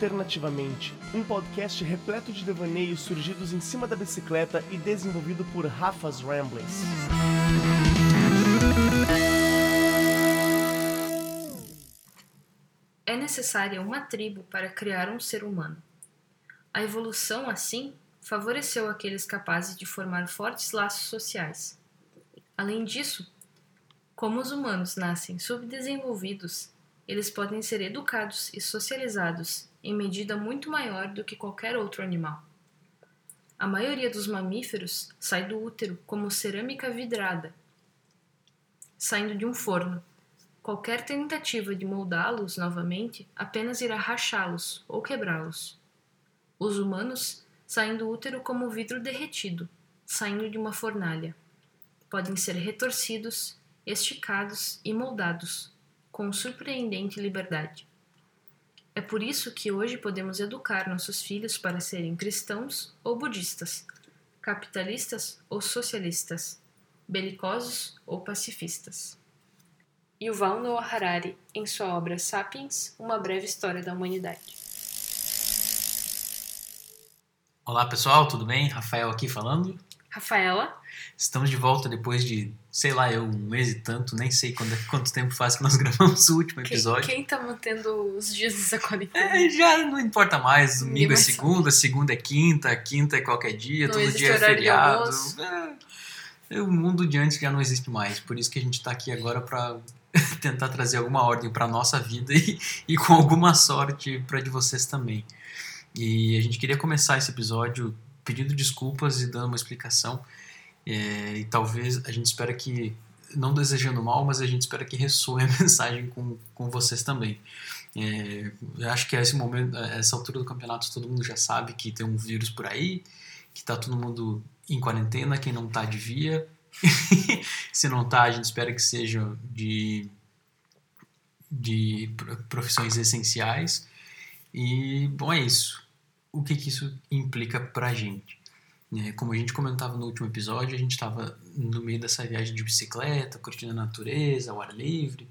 Alternativamente, um podcast repleto de devaneios surgidos em cima da bicicleta e desenvolvido por Rafa's Ramblings. É necessária uma tribo para criar um ser humano. A evolução, assim, favoreceu aqueles capazes de formar fortes laços sociais. Além disso, como os humanos nascem subdesenvolvidos, eles podem ser educados e socializados em medida muito maior do que qualquer outro animal. A maioria dos mamíferos sai do útero como cerâmica vidrada, saindo de um forno. Qualquer tentativa de moldá-los novamente apenas irá rachá-los ou quebrá-los. Os humanos saem do útero como vidro derretido, saindo de uma fornalha. Podem ser retorcidos, esticados e moldados, com surpreendente liberdade. É por isso que hoje podemos educar nossos filhos para serem cristãos ou budistas, capitalistas ou socialistas, belicosos ou pacifistas. Yuval Noah Harari, em sua obra Sapiens, Uma Breve História da Humanidade. Olá pessoal, tudo bem? Rafael aqui falando. Rafaela. Estamos de volta depois de, sei lá, eu, um mês e tanto, nem sei quando, quanto tempo faz que nós gravamos o último episódio. Quem, quem tá mantendo os dias dessa quarentena? É, já não importa mais. Ninguém Domingo é vai segunda, segunda é quinta, quinta é qualquer dia, Não todo dia é feriado. É, é, o mundo de antes já não existe mais. Por isso que a gente tá aqui agora para tentar trazer alguma ordem para nossa vida e, e com alguma sorte para de vocês também. E a gente queria começar esse episódio pedindo desculpas e dando uma explicação. É, e talvez a gente espera que, não desejando mal, mas a gente espera que ressoe a mensagem com, com vocês também. É, eu acho que a esse momento, a essa altura do campeonato, todo mundo já sabe que tem um vírus por aí, que tá todo mundo em quarentena, quem não tá devia. Se não tá, a gente espera que seja de, de pro- profissões essenciais. E, bom, é isso. O que, que isso implica pra gente? Como a gente comentava no último episódio, a gente estava no meio dessa viagem de bicicleta, curtindo a natureza, ao ar livre,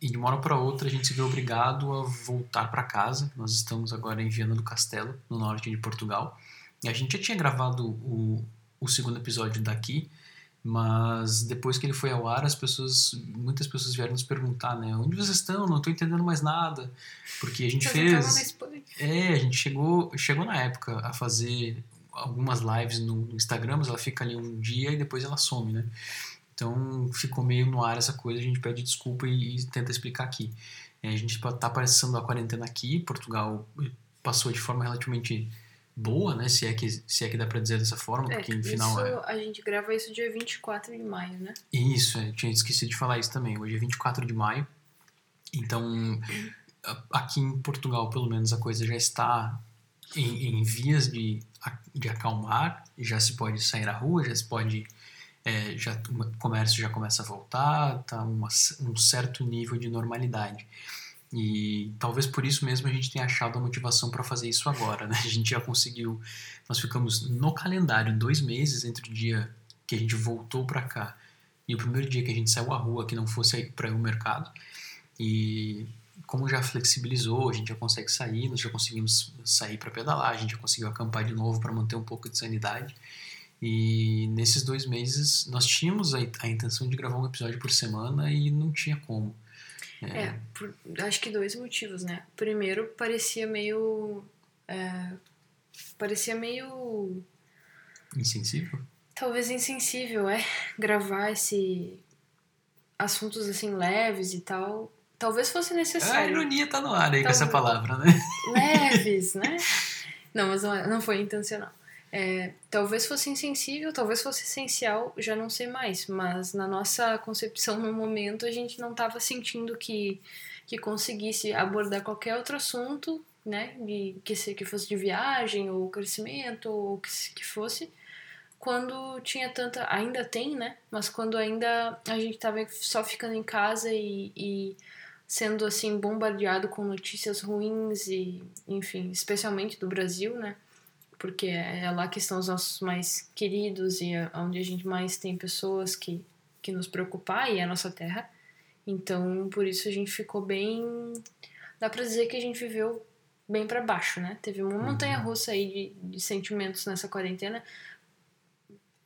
e de uma hora para outra a gente se vê obrigado a voltar para casa. Nós estamos agora em Viana do Castelo, no norte de Portugal. E a gente já tinha gravado o, o segundo episódio daqui, mas depois que ele foi ao ar, as pessoas, muitas pessoas vieram nos perguntar, né, onde vocês estão? Não estou entendendo mais nada, porque a gente estavam fez é, a gente chegou, chegou na época a fazer algumas lives no, Instagram, mas ela fica ali um dia e depois ela some, né? Então ficou meio no ar essa coisa, a gente pede desculpa e, e tenta explicar aqui. É, a gente tá passando a quarentena aqui, Portugal passou de forma relativamente boa, né? Se é que, se é que dá pra dizer dessa forma, É, porque no final é. a gente grava isso dia 24 de maio, né? Isso, é, eu tinha esquecido de falar isso também. Hoje é 24 de maio. Então, aqui em Portugal, pelo menos, a coisa já está em, em vias de, de acalmar. Já se pode sair à rua, já se pode. é, já, o comércio já começa a voltar, tá um certo nível de normalidade. E talvez por isso mesmo a gente tenha achado a motivação para fazer isso agora, né? A gente já conseguiu. Nós ficamos no calendário dois meses entre o dia que a gente voltou para cá e o primeiro dia que a gente saiu à rua que não fosse para ir ao mercado. E como já flexibilizou, a gente já consegue sair, nós já conseguimos sair para pedalar, a gente já conseguiu acampar de novo para manter um pouco de sanidade. E nesses dois meses nós tínhamos a, a intenção de gravar um episódio por semana e não tinha como. É, por- acho que dois motivos, né? Primeiro, parecia meio. é, parecia meio. Insensível? Talvez insensível, é? Gravar esse. assuntos assim leves e tal. Talvez fosse A necessário. ironia tá no ar aí com essa Talvez. palavra, né? leves, né? Não, mas não, é- não foi intencional. É, talvez fosse insensível, talvez fosse essencial, já não sei mais, mas na nossa concepção no momento a gente não estava sentindo que, que conseguisse abordar qualquer outro assunto, né? De, que, se, que fosse de viagem ou crescimento ou que, que fosse, quando tinha tanta. Ainda tem, né? Mas quando ainda a gente estava só ficando em casa e- e sendo assim bombardeado com notícias ruins e, enfim, especialmente do Brasil, né? Porque é lá que estão os nossos mais queridos e é onde a gente mais tem pessoas que, que nos preocupar e é a nossa terra. Então, por isso a gente ficou bem. Dá pra dizer que a gente viveu bem para baixo, né? Teve uma montanha russa aí de, de sentimentos nessa quarentena.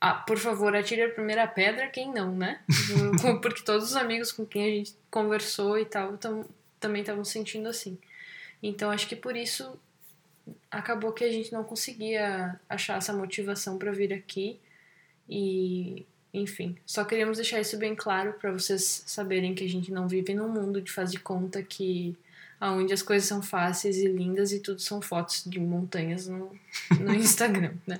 Ah, por favor, atire a primeira pedra, quem não, né? Porque todos os amigos com quem a gente conversou e tal tam, também estavam sentindo assim. Então acho que por isso acabou que a gente não conseguia achar essa motivação para vir aqui e enfim, só queríamos deixar isso bem claro para vocês saberem que a gente não vive num mundo de faz de conta que aonde as coisas são fáceis e lindas e tudo são fotos de montanhas no, no Instagram, né?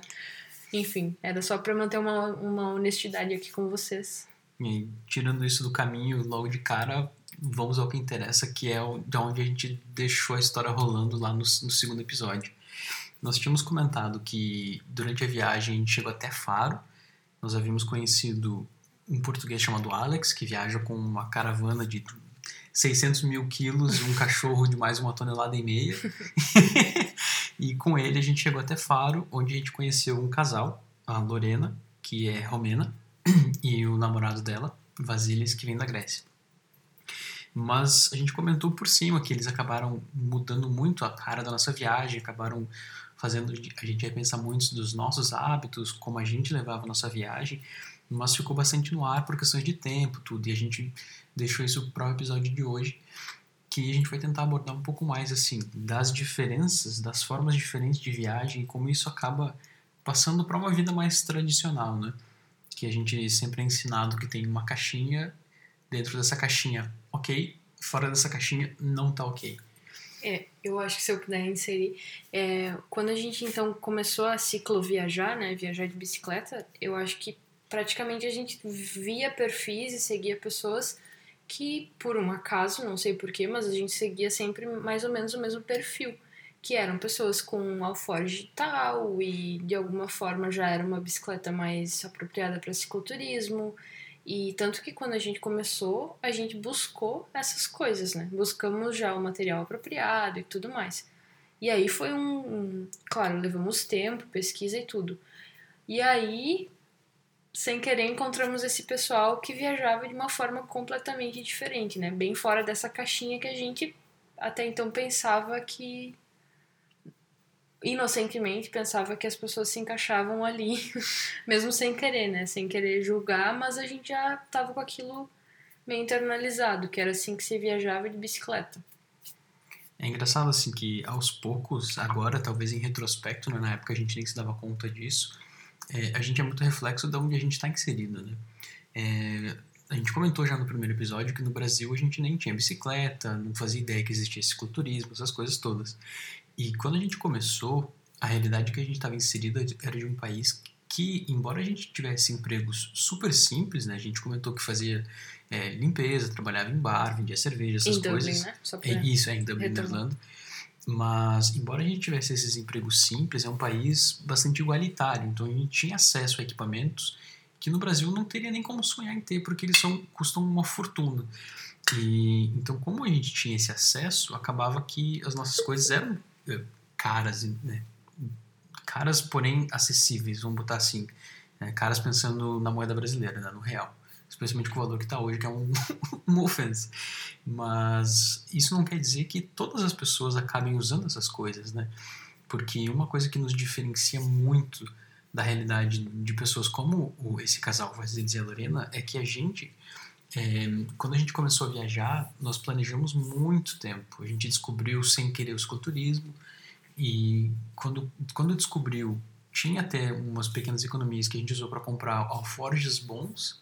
Enfim, era só para manter uma, uma honestidade aqui com vocês. E tirando isso do caminho logo de cara, vamos ao que interessa, que é de onde a gente deixou a história rolando lá no, no segundo episódio. Nós tínhamos comentado que durante a viagem a gente chegou até Faro, nós havíamos conhecido um português chamado Alex, que viaja com uma caravana de 600 mil quilos e um cachorro de mais uma tonelada e meia. e com ele a gente chegou até Faro, onde a gente conheceu um casal, a Lorena, que é romena, e o namorado dela, Vasilis, que vem da Grécia. Mas a gente comentou por cima que eles acabaram mudando muito a cara da nossa viagem, acabaram fazendo a gente repensar muitos dos nossos hábitos, como a gente levava a nossa viagem, mas ficou bastante no ar por questões de tempo, tudo, e a gente deixou isso para o episódio de hoje, que a gente vai tentar abordar um pouco mais assim das diferenças, das formas diferentes de viagem e como isso acaba passando para uma vida mais tradicional, né? Que a gente sempre é ensinado que tem uma caixinha, dentro dessa caixinha, ok, fora dessa caixinha não tá ok. É, eu acho que se eu puder inserir, é, quando a gente então começou a cicloviajar, né, viajar de bicicleta, eu acho que praticamente a gente via perfis e seguia pessoas que, por um acaso, não sei porquê, mas a gente seguia sempre mais ou menos o mesmo perfil, que eram pessoas com alforge digital e de alguma forma já era uma bicicleta mais apropriada para cicloturismo, e tanto que quando a gente começou, a gente buscou essas coisas, né? Buscamos já o material apropriado e tudo mais. E aí foi um, um claro, levamos tempo, pesquisa e tudo. E aí, sem querer, encontramos esse pessoal que viajava de uma forma completamente diferente, né? Bem fora dessa caixinha que a gente até então pensava que inocentemente pensava que as pessoas se encaixavam ali, mesmo sem querer, né? Sem querer julgar, mas a gente já tava com aquilo meio internalizado, que era assim que se viajava de bicicleta. É engraçado assim que aos poucos, agora, talvez em retrospecto, né, na época a gente nem se dava conta disso, é, a gente é muito reflexo de onde a gente está inserido, né? É, a gente comentou já no primeiro episódio que no Brasil a gente nem tinha bicicleta, não fazia ideia que existia cicloturismo, essas coisas todas. E quando a gente começou, a realidade que a gente estava inserida era de um país que, embora a gente tivesse empregos super simples, né? A gente comentou que fazia é, limpeza, trabalhava em bar, vendia cerveja, essas em coisas. Dublin, né? Pra É, isso, é em Dublin. Irlanda. Mas, embora a gente tivesse esses empregos simples, é um país bastante igualitário. Então, a gente tinha acesso a equipamentos que no Brasil não teria nem como sonhar em ter, porque eles são, custam uma fortuna. E, então, como a gente tinha esse acesso, acabava que as nossas coisas eram eh, caras, né? caras, porém acessíveis, vamos botar assim. né? Caras pensando na moeda brasileira, né? no real. Especialmente com o valor que está hoje, que é um, uma. Mas isso não quer dizer que todas as pessoas acabem usando essas coisas, né? Porque uma coisa que nos diferencia muito da realidade de pessoas como esse casal, Vasilis e a Lorena, é que a gente, é, quando a gente começou a viajar, nós planejamos muito tempo. A gente descobriu sem querer o cicloturismo e quando, quando descobriu, tinha até umas pequenas economias que a gente usou para comprar alforjes bons,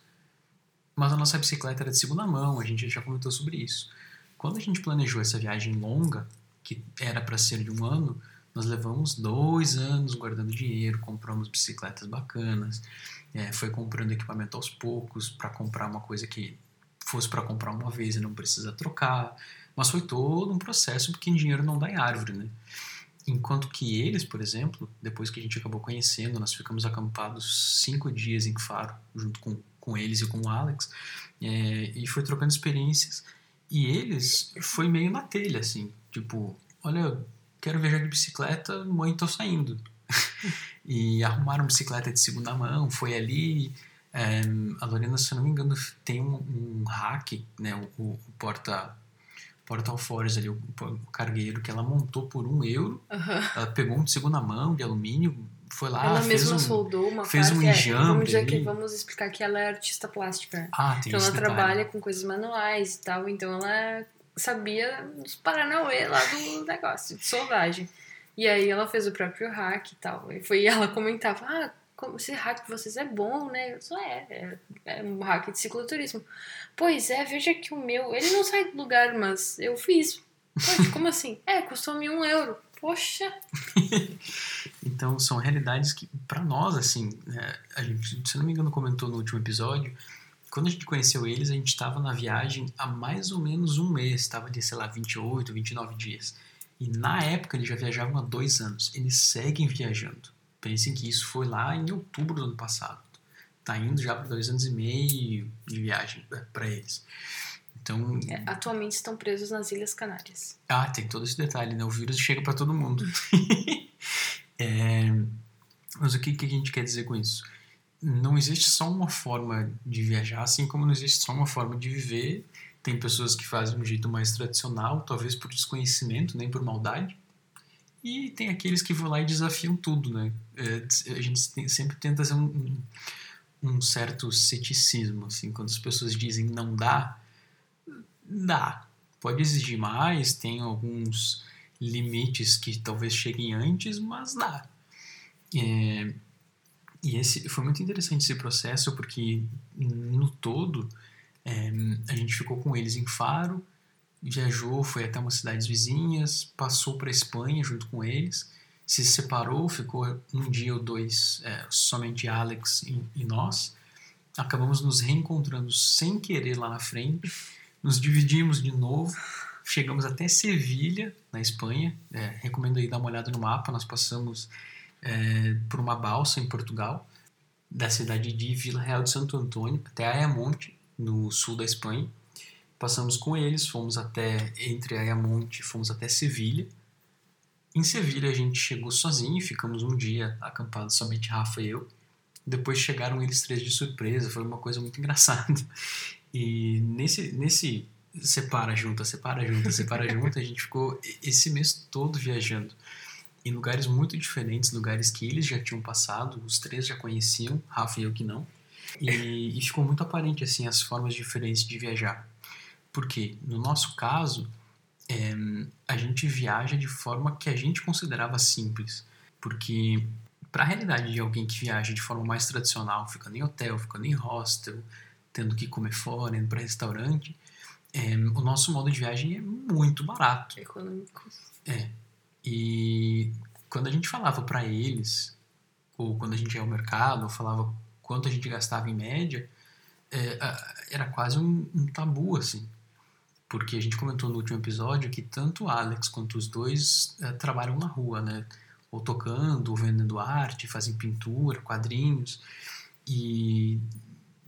mas a nossa bicicleta era de segunda mão, a gente já comentou sobre isso. Quando a gente planejou essa viagem longa, que era para ser de um ano, nós levamos dois anos guardando dinheiro, compramos bicicletas bacanas, é, foi comprando equipamento aos poucos para comprar uma coisa que fosse para comprar uma vez e não precisa trocar, mas foi todo um processo porque dinheiro não dá em árvore, né? Enquanto que eles, por exemplo, depois que a gente acabou conhecendo, nós ficamos acampados cinco dias em Faro, junto com, com eles e com o Alex, é, e foi trocando experiências. E eles foi meio na telha, assim, tipo, olha, quero viajar de bicicleta, mãe, tô saindo. e arrumaram bicicleta de segunda mão, foi ali. é, a Lorena, se eu não me engano, tem um, um hack, né, o, o porta porta alforjes ali, o, o cargueiro que ela montou por um euro. Aham. Ela pegou um de segunda mão de alumínio, foi lá, ela fez mesma um... soldou uma fez parte. um é, enjambre vamos dizer que vamos explicar que ela é artista plástica. Ah, tem Então ela detalhe. trabalha com coisas manuais e tal, então ela sabia dos Paranauê lá do negócio, de soldagem. E aí ela fez o próprio hack e tal. E foi e ela comentava, ah, esse hack de vocês é bom, né? Eu só é, é, é um hack de cicloturismo. Pois é, veja que o meu, ele não sai do lugar, mas eu fiz. Poxa, como assim? É, custou-me um euro. Poxa, Então são realidades que, pra nós, assim, né, a gente, se não me engano, comentou no último episódio, quando a gente conheceu eles, a gente estava na viagem há mais ou menos um mês, estava ali, sei lá, 28, 29 dias. E na época eles já viajavam há dois anos. Eles seguem viajando. Pensem que isso foi lá em outubro do ano passado. Tá indo já para dois anos e meio de viagem para eles. Então, É, atualmente estão presos nas Ilhas Canárias. ah, tem todo esse detalhe, né? O vírus chega para todo mundo. É, mas o que, que a gente quer dizer com isso? Não existe só uma forma de viajar, assim como não existe só uma forma de viver. Tem pessoas que fazem um jeito mais tradicional, talvez por desconhecimento, nem por maldade. E tem aqueles que vão lá e desafiam tudo, né? É, a gente tem- sempre tenta um, um, um certo ceticismo, assim, quando as pessoas dizem não dá, dá. Pode exigir mais, tem alguns limites que talvez cheguem antes, mas dá. É, e esse foi muito interessante esse processo porque no todo é, a gente ficou com eles em Faro, viajou, foi até umas cidades vizinhas, passou para Espanha junto com eles, se separou, ficou um dia ou dois é, somente Alex e, e nós. Acabamos nos reencontrando sem querer lá na frente, nos dividimos de novo, chegamos até Sevilha, na Espanha. É, recomendo aí dar uma olhada no mapa. Nós passamos é, por uma balsa em Portugal, da cidade de Vila Real de Santo Antônio até Ayamonte, no sul da Espanha. Passamos com eles, fomos até, entre Ayamonte, fomos até Sevilha. Em Sevilha a gente chegou sozinho, ficamos um dia acampados, somente Rafa e eu. Depois chegaram eles três de surpresa, foi uma coisa muito engraçada. E nesse, nesse separa junta, separa junta, separa junta, a gente ficou esse mês todo viajando em lugares muito diferentes, lugares que eles já tinham passado, os três já conheciam, Rafa e eu que não. E, e ficou muito aparente assim as formas diferentes de viajar. Porque no nosso caso, é, a gente viaja de forma que a gente considerava simples. Porque para a realidade de alguém que viaja de forma mais tradicional, ficando em hotel, ficando em hostel, tendo que comer fora, indo para restaurante, é, o nosso modo de viagem é muito barato. Econômico. É. E quando a gente falava para eles, ou quando a gente ia ao mercado, ou falava quanto a gente gastava em média, é, era quase um, um tabu, assim. Porque a gente comentou no último episódio que tanto o Alex quanto os dois é, trabalham na rua, né? Ou tocando, ou vendendo arte, fazem pintura, quadrinhos. E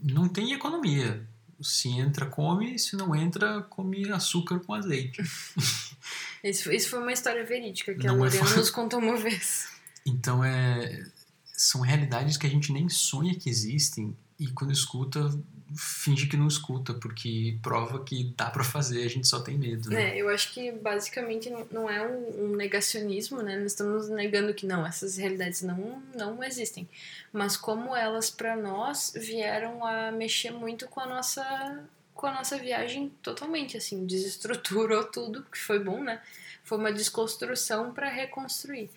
não tem economia. Se entra, come, se não entra, come açúcar com azeite. Isso, isso foi uma história verídica que Não a é Lorena fa- nos contou uma vez. Então é são realidades que a gente nem sonha que existem e quando escuta finge que não escuta porque prova que dá pra fazer, a gente só tem medo. Né? É, eu acho que basicamente não, é um negacionismo, né? Nós estamos negando que não, essas realidades não, não existem. Mas como elas, para nós, vieram a mexer muito com a nossa com a nossa viagem totalmente, assim, desestruturou tudo, que foi bom, né? Foi uma desconstrução para reconstruir.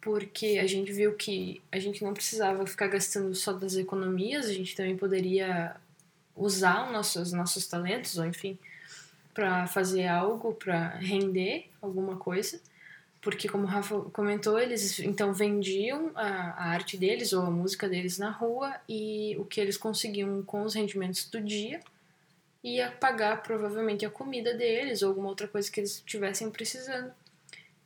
Porque a gente viu que a gente não precisava ficar gastando só das economias, a gente também poderia usar os nossos, nossos talentos, ou enfim, para fazer algo, para render alguma coisa. Porque, como o Rafa comentou, eles então vendiam a, a arte deles ou a música deles na rua e o que eles conseguiam com os rendimentos do dia ia pagar provavelmente a comida deles ou alguma outra coisa que eles estivessem precisando.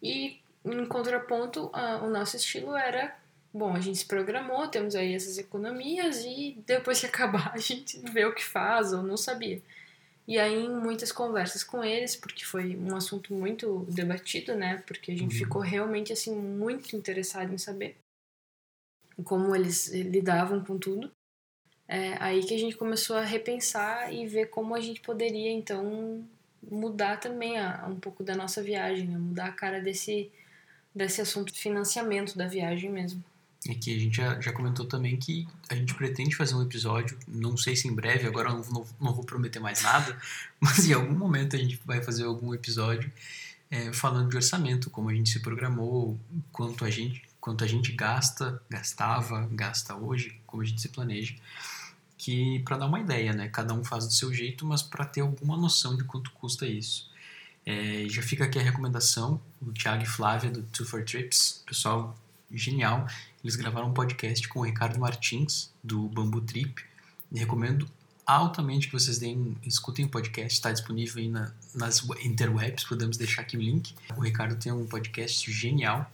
E, em contraponto, a- o nosso estilo era bom, a gente se programou, temos aí essas economias e depois que acabar a gente vê o que faz ou não sabia. E aí em muitas conversas com eles, porque foi um assunto muito debatido, né? Porque a gente Uhum. ficou realmente assim muito interessado em saber como eles lidavam com tudo. É aí que a gente começou a repensar e ver como a gente poderia então mudar também a, um pouco da nossa viagem, né? mudar a cara desse, desse assunto de financiamento da viagem mesmo. É que a gente já, já comentou também que a gente pretende fazer um episódio, não sei se em breve, agora não, não, não vou prometer mais nada, mas em algum momento a gente vai fazer algum episódio é, falando de orçamento, como a gente se programou, quanto a gente, quanto a gente gasta, gastava, gasta hoje, como a gente se planeja, que para dar uma ideia, né? Cada um faz do seu jeito, mas para ter alguma noção de quanto custa isso. É, já fica aqui a recomendação, o Thiago e Flávia do Two for Trips, pessoal genial. Eles gravaram um podcast com o Ricardo Martins, do Bambu Trip. E recomendo altamente que vocês deem, escutem o podcast, está disponível aí na, nas interwebs, podemos deixar aqui o link. O Ricardo tem um podcast genial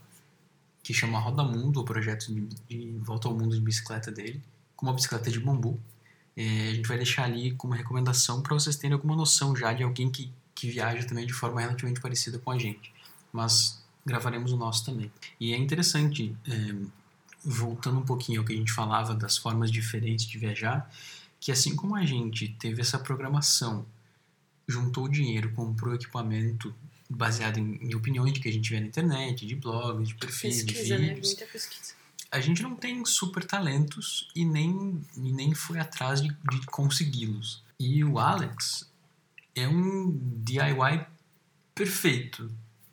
que chama Roda Mundo, o projeto de, de volta ao mundo de bicicleta dele, com uma bicicleta de bambu. É, a gente vai deixar ali como recomendação para vocês terem alguma noção já de alguém que, que viaja também de forma relativamente parecida com a gente. Mas gravaremos o nosso também. E é interessante, é, voltando um pouquinho ao que a gente falava das formas diferentes de viajar, que assim como a gente teve essa programação, juntou dinheiro, comprou equipamento baseado em, em opiniões de que a gente vê na internet, de blogs, de perfis, pesquisa, de né? vídeos. Muita pesquisa. A gente não tem super talentos e nem, e nem foi atrás de, de consegui-los. E o Alex é um DIY perfeito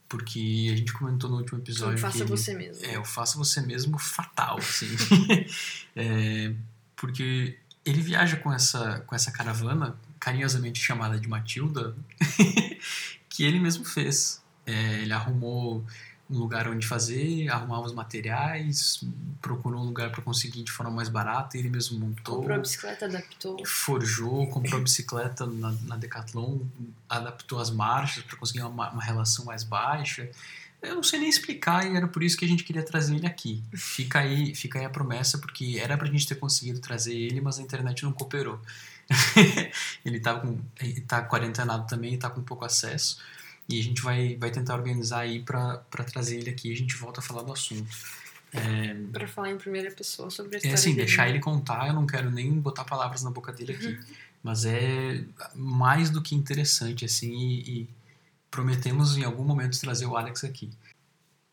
porque a gente comentou no último episódio. Então, faça que ele- você mesmo. É, o faça você mesmo fatal, assim. É, porque ele viaja com essa, com essa caravana, carinhosamente chamada de Matilda, que ele mesmo fez. É, ele arrumou um lugar onde fazer, arrumava os materiais, procurou um lugar para conseguir de forma mais barata, ele mesmo montou Comprou a bicicleta, adaptou. forjou, comprou a bicicleta na, na Decathlon, adaptou as marchas para conseguir uma, uma relação mais baixa. Eu não sei nem explicar e era por isso que a gente queria trazer ele aqui. Fica aí, fica aí a promessa, porque era pra gente ter conseguido trazer ele, mas a internet não cooperou. ele tá, com, ele tá quarentenado também, tá com pouco acesso. E a gente vai, vai tentar organizar aí pra pra trazer ele aqui e a gente volta a falar do assunto. É, Pra falar em primeira pessoa sobre a é assim, dele. deixar ele contar, eu não quero nem botar palavras na boca dele aqui. Mas é mais do que interessante, assim, e, e prometemos em algum momento trazer o Alex aqui.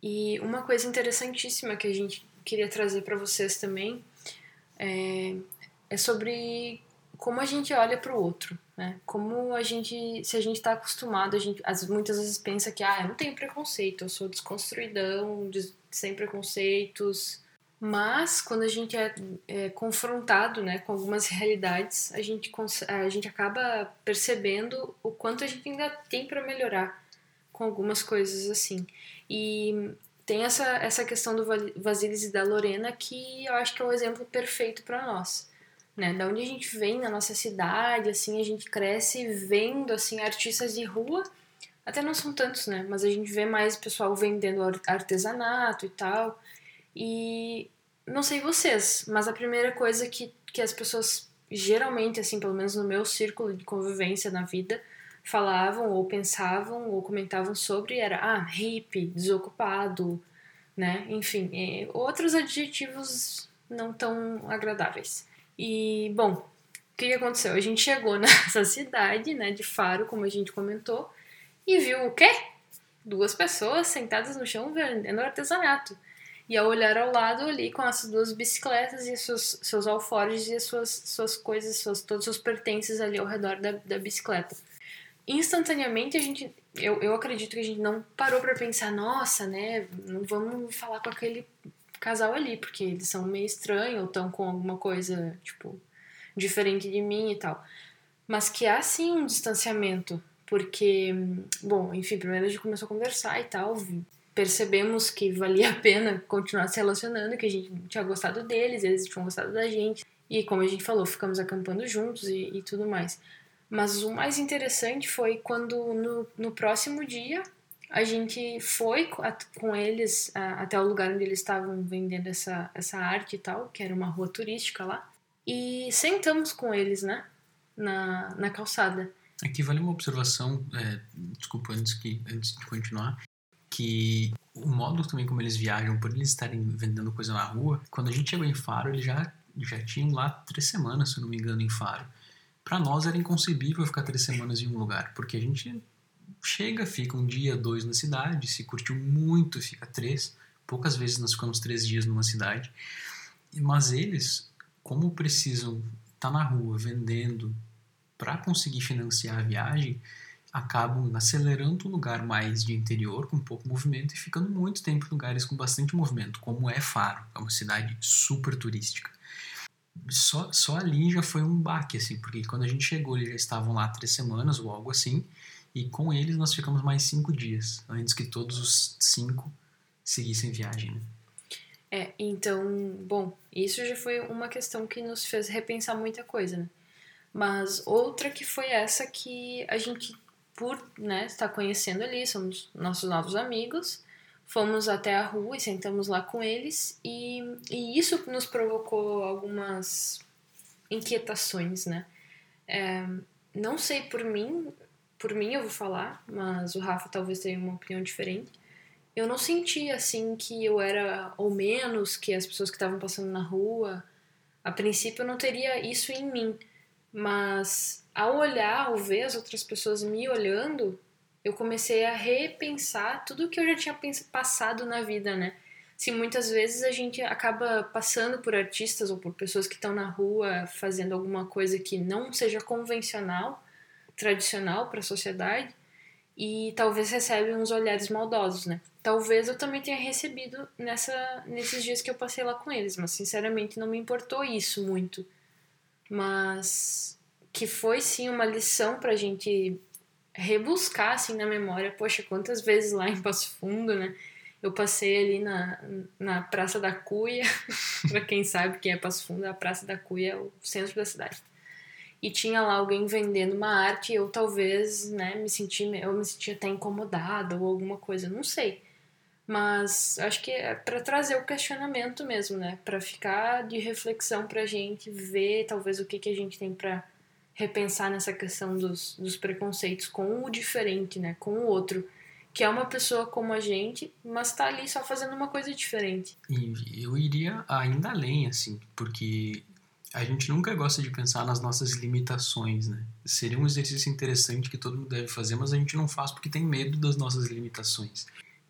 E uma coisa interessantíssima que a gente queria trazer para vocês também é, é sobre como a gente olha para o outro, né? Como a gente, se a gente está acostumado, a gente as- muitas vezes pensa que ah, eu não tenho preconceito, eu sou desconstruidão, des- sem preconceitos. Mas quando a gente é, é confrontado, né, com algumas realidades, a gente a gente acaba percebendo o quanto a gente ainda tem para melhorar com algumas coisas assim. E tem essa, essa questão do Vasilis e da Lorena que eu acho que é o exemplo perfeito para nós. Né? Da onde a gente vem na nossa cidade, assim, a gente cresce vendo assim artistas de rua, até não são tantos, né? Mas a gente vê mais pessoal vendendo ar- artesanato e tal. E não sei vocês, mas a primeira coisa que, que as pessoas geralmente, assim, pelo menos no meu círculo de convivência na vida, falavam ou pensavam ou comentavam sobre era ah, hippie, desocupado, né? Enfim, é, outros adjetivos não tão agradáveis. E, bom, o que aconteceu? A gente chegou nessa cidade, né, de Faro, como a gente comentou, e viu o quê? Duas pessoas sentadas no chão vendendo artesanato. E ao olhar ao lado ali com essas duas bicicletas e seus, seus alforjes e as suas, suas coisas, suas, todos os pertences ali ao redor da, da bicicleta instantaneamente a gente eu, eu acredito que a gente não parou pra pensar nossa né não vamos falar com aquele casal ali porque eles são meio estranhos ou estão com alguma coisa tipo diferente de mim e tal. Mas que há sim um distanciamento porque bom enfim primeiro a gente começou a conversar e tal percebemos que valia a pena continuar se relacionando que a gente tinha gostado deles eles tinham gostado da gente e como a gente falou ficamos acampando juntos e, e tudo mais. Mas o mais interessante foi quando no, no próximo dia a gente foi com eles até o lugar onde eles estavam vendendo essa, essa arte e tal, que era uma rua turística lá, e sentamos com eles, né? Na, na calçada. Aqui vale uma observação, é, desculpa, antes, que, antes de continuar, que o modo também como eles viajam, por eles estarem vendendo coisa na rua, quando a gente chegou em Faro, eles já, já tinham lá três semanas, se eu não me engano, em Faro. Para nós era inconcebível ficar três semanas em um lugar, porque a gente chega, fica um dia, dois na cidade, se curtiu muito, fica três. Poucas vezes nós ficamos três dias numa cidade. Mas eles, como precisam estar tá na rua vendendo para conseguir financiar a viagem, acabam acelerando o lugar mais de interior, com pouco movimento, e ficando muito tempo em lugares com bastante movimento, como é Faro, é uma cidade super turística. Só, só ali já foi um baque, assim, porque quando a gente chegou, eles já estavam lá três semanas ou algo assim, e com eles nós ficamos mais cinco dias, antes que todos os cinco seguissem viagem. Né? É, então, bom, isso já foi uma questão que nos fez repensar muita coisa, né? Mas outra que foi essa que a gente, por né, estar conhecendo ali, somos nossos novos amigos, fomos até a rua e sentamos lá com eles, e, e isso nos provocou algumas inquietações, né? É, não sei por mim, por mim eu vou falar, mas o Rafa talvez tenha uma opinião diferente. Eu não senti assim que eu era ou menos que as pessoas que estavam passando na rua. A princípio eu não teria isso em mim, mas ao olhar, ao ver as outras pessoas me olhando, eu comecei a repensar tudo que eu já tinha passado na vida, né? Se muitas vezes a gente acaba passando por artistas ou por pessoas que estão na rua fazendo alguma coisa que não seja convencional, tradicional para a sociedade e talvez recebe uns olhares maldosos, né? Talvez eu também tenha recebido nessa nesses dias que eu passei lá com eles, mas sinceramente não me importou isso muito. Mas que foi sim uma lição pra gente rebuscar assim na memória. Poxa, quantas vezes lá em Passo Fundo, né? Eu passei ali na, na Praça da Cuia, para quem sabe quem é Passo Fundo, a Praça da Cuia é o centro da cidade e tinha lá alguém vendendo uma arte eu talvez, né, me senti, eu me senti até incomodada ou alguma coisa, não sei. Mas acho que é para trazer o questionamento mesmo, né, para ficar de reflexão pra gente ver talvez o que que a gente tem para repensar nessa questão dos, dos preconceitos com o diferente, né, com o outro que é uma pessoa como a gente, mas está ali só fazendo uma coisa diferente. E eu iria ainda além, assim, porque a gente nunca gosta de pensar nas nossas limitações, né? Seria um exercício interessante que todo mundo deve fazer, mas a gente não faz porque tem medo das nossas limitações.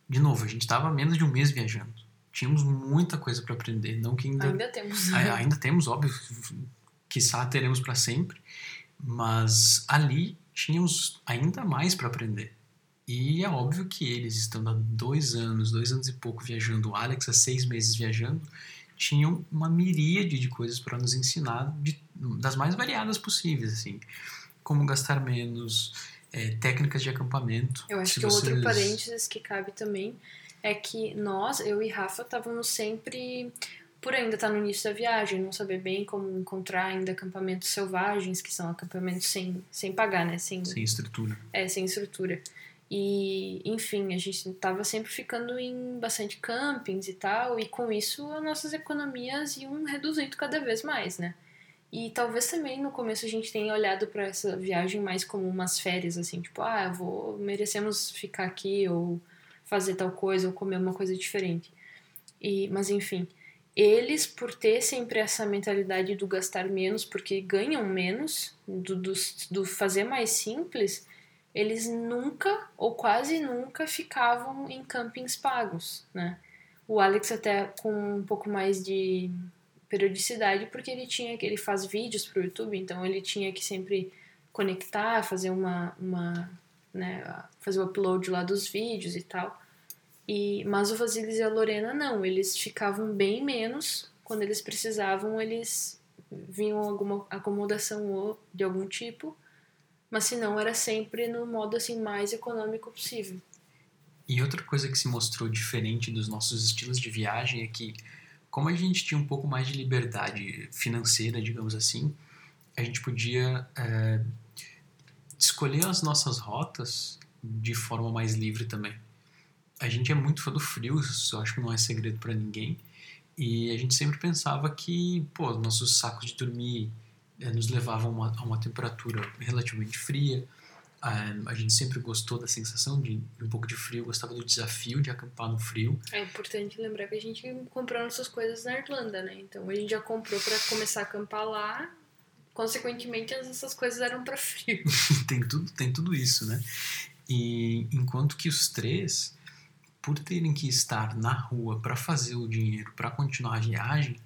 De novo, a gente estava menos de um mês viajando. Tínhamos muita coisa para aprender, não que ainda ainda temos. ainda temos, óbvio, quiçá teremos para sempre, mas ali tínhamos ainda mais para aprender. E é óbvio que eles estando há dois anos, dois anos e pouco viajando, o Alex há seis meses viajando, tinham uma miríade de coisas para nos ensinar de, das mais variadas possíveis, assim, como gastar menos, é, técnicas de acampamento. Eu acho que vocês... outro parênteses que cabe também é que nós, eu e Rafa, estávamos sempre por ainda estar tá no início da viagem, não saber bem como encontrar ainda acampamentos selvagens, que são acampamentos sem, sem pagar, né? Sem, sem estrutura. É, sem estrutura. E, enfim, a gente estava sempre ficando em bastante campings e tal, e com isso as nossas economias iam reduzindo cada vez mais, né? E talvez também no começo a gente tenha olhado para essa viagem mais como umas férias, assim, tipo, ah, vou, merecemos ficar aqui, ou fazer tal coisa, ou comer uma coisa diferente. E, mas enfim, eles, por ter sempre essa mentalidade do gastar menos, porque ganham menos, do, do, do fazer mais simples, eles nunca ou quase nunca ficavam em campings pagos, né? O Alex até com um pouco mais de periodicidade porque ele tinha que ele faz vídeos para o YouTube, então ele tinha que sempre conectar, fazer uma, uma né, fazer o upload lá dos vídeos e tal. E mas o Vasilis e a Lorena não, eles ficavam bem menos quando eles precisavam, eles vinham alguma acomodação de algum tipo mas se não era sempre no modo assim mais econômico possível. E outra coisa que se mostrou diferente dos nossos estilos de viagem é que, como a gente tinha um pouco mais de liberdade financeira, digamos assim, a gente podia é, escolher as nossas rotas de forma mais livre também. A gente é muito fã do frio, isso eu acho que não é segredo para ninguém, e a gente sempre pensava que, pô, nossos sacos de dormir nos levavam a uma, a uma temperatura relativamente fria. a gente sempre gostou da sensação de, de, um pouco de frio, gostava do desafio de acampar no frio. É importante lembrar que a gente comprou nossas coisas na Irlanda, né? Então a gente já comprou para começar a acampar lá. Consequentemente, essas coisas eram para frio. tem tudo, tem tudo isso, né? E enquanto que os três, por terem que estar na rua para fazer o dinheiro, para continuar a viagem,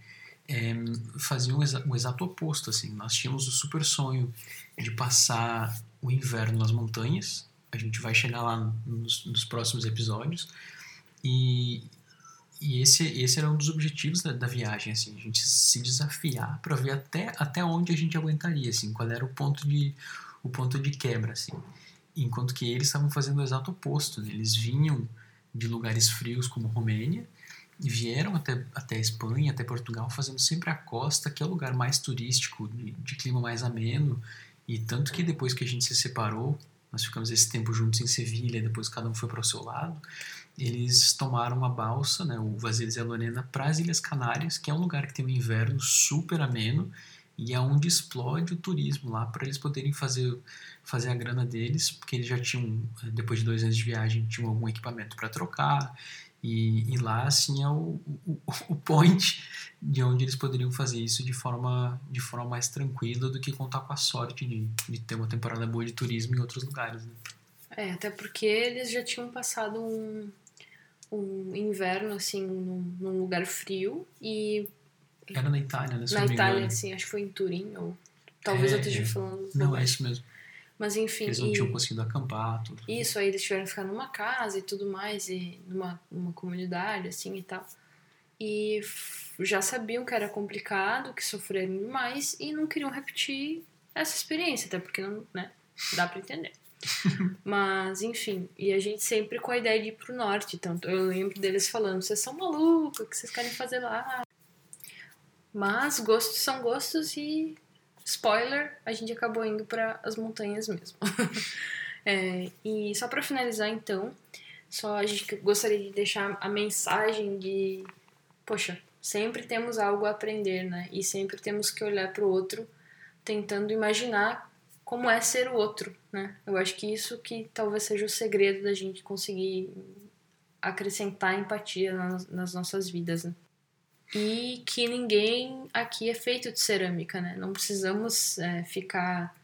é, faziam o, exa o exato oposto. Assim. Nós tínhamos o super sonho de passar o inverno nas montanhas. A gente vai chegar lá nos, nos próximos episódios. E, e esse, esse era um dos objetivos da, da viagem, assim, a gente se desafiar para ver até, até onde a gente aguentaria, assim, qual era o ponto de, o ponto de quebra, assim. Enquanto que eles estavam fazendo o exato oposto, né? eles vinham de lugares frios como Romênia vieram até, até a Espanha, até Portugal, fazendo sempre a costa, que é o lugar mais turístico, de, de clima mais ameno, e tanto que depois que a gente se separou, nós ficamos esse tempo juntos em Sevilha, depois cada um foi para o seu lado, eles tomaram a balsa, né, o Vazilis e a Lorena, para as Ilhas Canárias, que é um lugar que tem um inverno super ameno e é onde explode o turismo lá para eles poderem fazer, fazer a grana deles, porque eles já tinham, depois de dois anos de viagem, tinham algum equipamento para trocar e, e, lá assim é o, o, o point de onde eles poderiam fazer isso de forma, de forma mais tranquila do que contar com a sorte de, de ter uma temporada boa de turismo em outros lugares. Né? É, até porque eles já tinham passado um, um inverno, assim, num, num lugar frio e... Era na Itália, né? Na Itália, sim, acho que foi em Turim, ou talvez é, eu esteja falando... Não, é isso mesmo. Mas enfim... Eles não e... tinham conseguido acampar, tudo. Isso, aí eles tiveram que ficar numa casa e tudo mais, e numa, numa comunidade, assim, e tal. E já sabiam que era complicado, que sofreram demais, e não queriam repetir essa experiência, até porque não, né, dá para entender. Mas, enfim, e a gente sempre com a ideia de ir pro norte. Tanto eu lembro deles falando: vocês são malucos, o que vocês querem fazer lá? Mas gostos são gostos e, spoiler, a gente acabou indo para as montanhas mesmo. é, e só para finalizar, então, só a gente gostaria de deixar a mensagem de: poxa, sempre temos algo a aprender, né? E sempre temos que olhar para o outro tentando imaginar como é ser o outro, né? Eu acho que isso que talvez seja o segredo da gente conseguir acrescentar empatia nas, nas nossas vidas, né? E que ninguém aqui é feito de cerâmica, né? Não precisamos é, ficar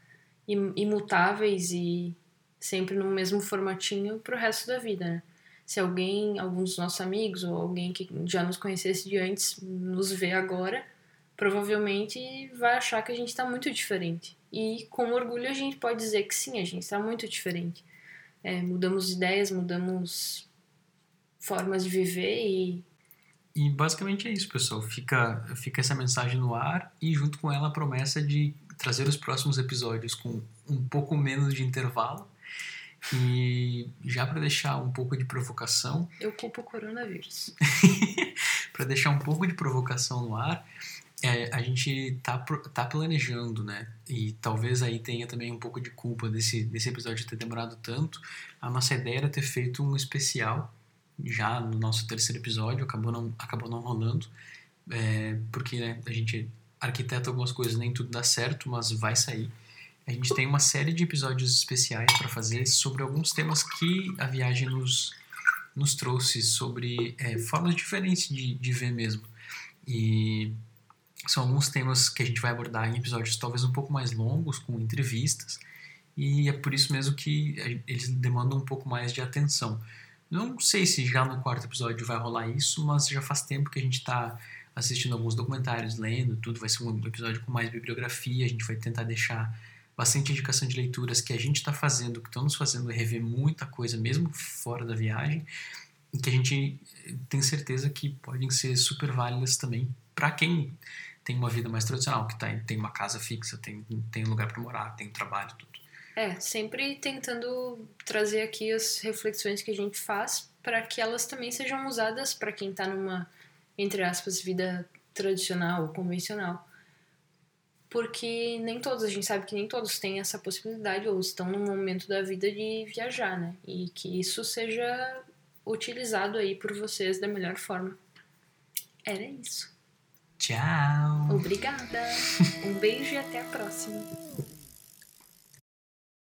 imutáveis e sempre no mesmo formatinho pro resto da vida, né? Se alguém, algum dos nossos amigos ou alguém que já nos conhecesse de antes nos vê agora, provavelmente vai achar que a gente está muito diferente. E com orgulho a gente pode dizer que sim, a gente está muito diferente. É, mudamos ideias, mudamos formas de viver e. E basicamente é isso, pessoal. Fica, fica essa mensagem no ar e junto com ela a promessa de trazer os próximos episódios com um pouco menos de intervalo. E já para deixar um pouco de provocação. Eu culpo o coronavírus. para deixar um pouco de provocação no ar, é, a gente tá, tá planejando, né? E talvez aí tenha também um pouco de culpa desse, desse episódio ter demorado tanto. A nossa ideia era ter feito um especial já no nosso terceiro episódio, acabou não, acabou não rolando, é, porque né, a gente arquiteta algumas coisas, nem tudo dá certo, mas vai sair. A gente tem uma série de episódios especiais para fazer sobre alguns temas que a viagem nos, nos trouxe, sobre é, formas diferentes de, de ver mesmo. E são alguns temas que a gente vai abordar em episódios talvez um pouco mais longos, com entrevistas, e é por isso mesmo que eles demandam um pouco mais de atenção. Não sei se já no quarto episódio vai rolar isso, mas já faz tempo que a gente está assistindo alguns documentários, lendo tudo. Vai ser um episódio com mais bibliografia. A gente vai tentar deixar bastante indicação de leituras que a gente está fazendo, que estão nos fazendo rever muita coisa, mesmo fora da viagem, e que a gente tem certeza que podem ser super válidas também para quem tem uma vida mais tradicional, que tá, tem uma casa fixa, tem, tem lugar para morar, tem trabalho, tudo. É, sempre tentando trazer aqui as reflexões que a gente faz para que elas também sejam usadas para quem está numa, entre aspas, vida tradicional ou convencional. Porque nem todos, a gente sabe que nem todos têm essa possibilidade ou estão no momento da vida de viajar, né? E que isso seja utilizado aí por vocês da melhor forma. Era isso. Tchau. Obrigada. Um beijo e até a próxima.